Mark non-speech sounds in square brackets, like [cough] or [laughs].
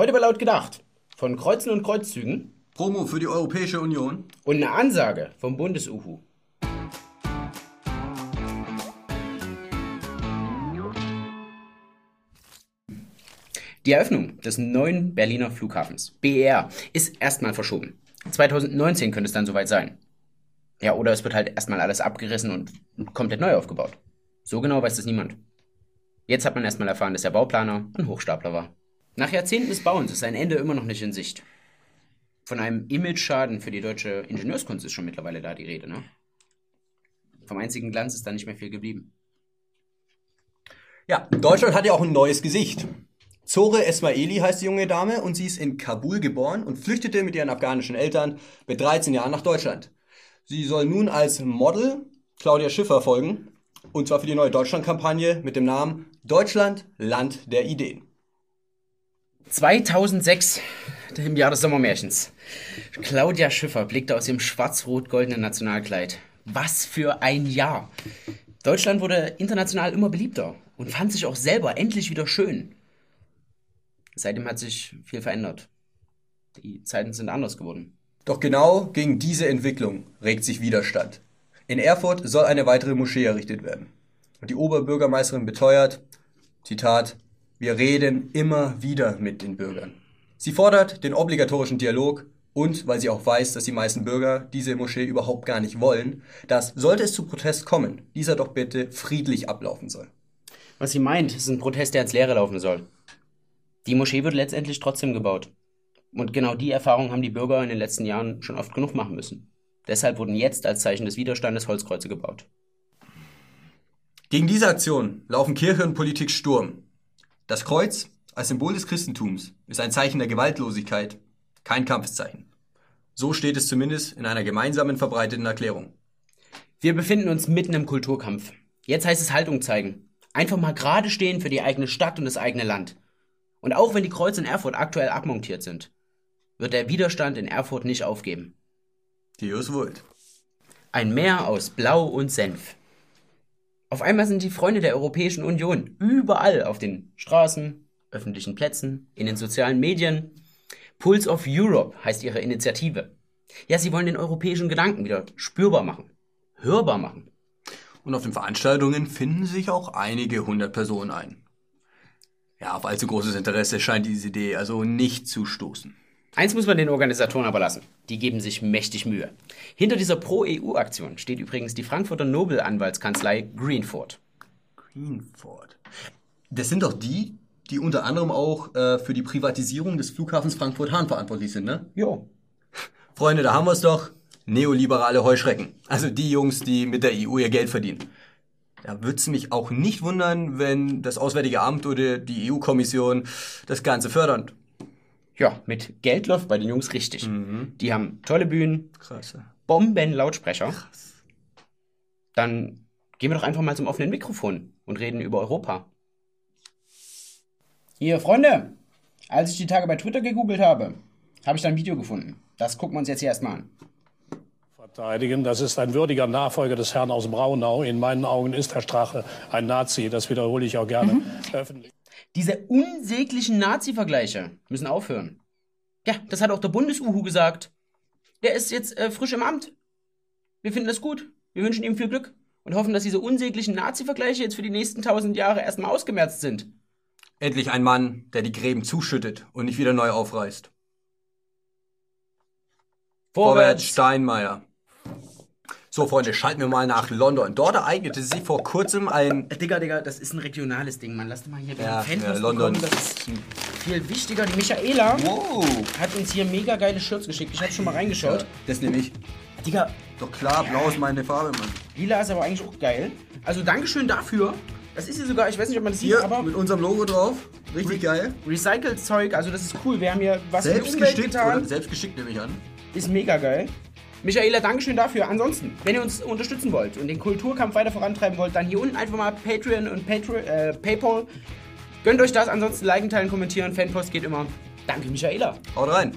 Heute war laut gedacht. Von Kreuzen und Kreuzzügen Promo für die Europäische Union. und eine Ansage vom Bundesuhu. Die Eröffnung des neuen Berliner Flughafens, BER, ist erstmal verschoben. 2019 könnte es dann soweit sein. Ja, oder es wird halt erstmal alles abgerissen und komplett neu aufgebaut. So genau weiß das niemand. Jetzt hat man erstmal erfahren, dass der Bauplaner ein Hochstapler war. Nach Jahrzehnten des Bauens ist sein Ende immer noch nicht in Sicht. Von einem Image-Schaden für die deutsche Ingenieurskunst ist schon mittlerweile da die Rede, ne? Vom einzigen Glanz ist da nicht mehr viel geblieben. Ja, Deutschland hat ja auch ein neues Gesicht. Zore Esmaili heißt die junge Dame und sie ist in Kabul geboren und flüchtete mit ihren afghanischen Eltern mit 13 Jahren nach Deutschland. Sie soll nun als Model Claudia Schiffer folgen und zwar für die neue Deutschland-Kampagne mit dem Namen Deutschland, Land der Ideen. 2006, im Jahr des Sommermärchens. Claudia Schiffer blickte aus dem schwarz-rot-goldenen Nationalkleid. Was für ein Jahr! Deutschland wurde international immer beliebter und fand sich auch selber endlich wieder schön. Seitdem hat sich viel verändert. Die Zeiten sind anders geworden. Doch genau gegen diese Entwicklung regt sich Widerstand. In Erfurt soll eine weitere Moschee errichtet werden. Und die Oberbürgermeisterin beteuert, Zitat, wir reden immer wieder mit den Bürgern. Sie fordert den obligatorischen Dialog und, weil sie auch weiß, dass die meisten Bürger diese Moschee überhaupt gar nicht wollen, dass, sollte es zu Protest kommen, dieser doch bitte friedlich ablaufen soll. Was sie meint, ist ein Protest, der ins Leere laufen soll. Die Moschee wird letztendlich trotzdem gebaut. Und genau die Erfahrung haben die Bürger in den letzten Jahren schon oft genug machen müssen. Deshalb wurden jetzt als Zeichen des Widerstandes Holzkreuze gebaut. Gegen diese Aktion laufen Kirche und Politik Sturm. Das Kreuz als Symbol des Christentums ist ein Zeichen der Gewaltlosigkeit, kein Kampfzeichen. So steht es zumindest in einer gemeinsamen verbreiteten Erklärung. Wir befinden uns mitten im Kulturkampf. Jetzt heißt es Haltung zeigen. Einfach mal gerade stehen für die eigene Stadt und das eigene Land. Und auch wenn die Kreuze in Erfurt aktuell abmontiert sind, wird der Widerstand in Erfurt nicht aufgeben. Deus vult. Ein Meer aus Blau und Senf. Auf einmal sind die Freunde der Europäischen Union überall auf den Straßen, öffentlichen Plätzen, in den sozialen Medien. Pulse of Europe heißt ihre Initiative. Ja, sie wollen den europäischen Gedanken wieder spürbar machen, hörbar machen. Und auf den Veranstaltungen finden sich auch einige hundert Personen ein. Ja, auf allzu großes Interesse scheint diese Idee also nicht zu stoßen. Eins muss man den Organisatoren aber lassen. Die geben sich mächtig Mühe. Hinter dieser Pro-EU-Aktion steht übrigens die Frankfurter Nobelanwaltskanzlei Greenford. Greenford. Das sind doch die, die unter anderem auch äh, für die Privatisierung des Flughafens Frankfurt-Hahn verantwortlich sind, ne? Jo. Freunde, da haben wir es doch. Neoliberale Heuschrecken. Also die Jungs, die mit der EU ihr Geld verdienen. Da würde es mich auch nicht wundern, wenn das Auswärtige Amt oder die EU-Kommission das Ganze fördern. Ja, mit Geld läuft bei den Jungs richtig. Die haben tolle Bühnen, Krass. Bomben-Lautsprecher. Dann gehen wir doch einfach mal zum offenen Mikrofon und reden über Europa. Hier, Freunde, als ich die Tage bei Twitter gegoogelt habe, habe ich da ein Video gefunden. Das gucken wir uns jetzt hier erstmal an. verteidigen. Das ist ein würdiger Nachfolger des Herrn aus Braunau. In meinen Augen ist Herr Strache ein Nazi. Das wiederhole ich auch gerne [laughs] öffentlich. Diese unsäglichen Nazi-Vergleiche müssen aufhören. Ja, das hat auch der Bundesuhu gesagt. Der ist jetzt äh, frisch im Amt. Wir finden das gut. Wir wünschen ihm viel Glück und hoffen, dass diese unsäglichen Nazi-Vergleiche jetzt für die nächsten tausend Jahre erstmal ausgemerzt sind. Endlich ein Mann, der die Gräben zuschüttet und nicht wieder neu aufreißt. Vorwärts, Steinmeier. So, Freunde, schalten wir mal nach London. Dort ereignete sich vor kurzem ein Äh, Digga, Digga, das ist ein regionales Ding, Mann. Lass doch mal hier Ja, den Fanpost ja, London. bekommen. Das ist viel wichtiger. Die Michaela Wow. hat uns hier mega geile Shirts geschickt. Ich habe schon mal reingeschaut. Das nehme ich. Digga, Doch klar, blau ist meine Farbe, Mann. lila ist aber eigentlich auch geil. Also Dankeschön dafür. Das ist hier sogar, ich weiß nicht, ob man das sieht, Hier, aber mit unserem Logo drauf. Richtig geil. recycelt Zeug, also das ist cool. Wir haben hier was Selbst gestickt, getan. oder? Selbst gestickt nehme ich an. Ist mega geil. Michaela, Dankeschön dafür. Ansonsten, wenn ihr uns unterstützen wollt und den Kulturkampf weiter vorantreiben wollt, dann hier unten einfach mal Patreon und Patro äh, Paypal. Gönnt euch das, ansonsten liken, teilen, kommentieren. Fanpost geht immer. Danke, Michaela. Haut rein.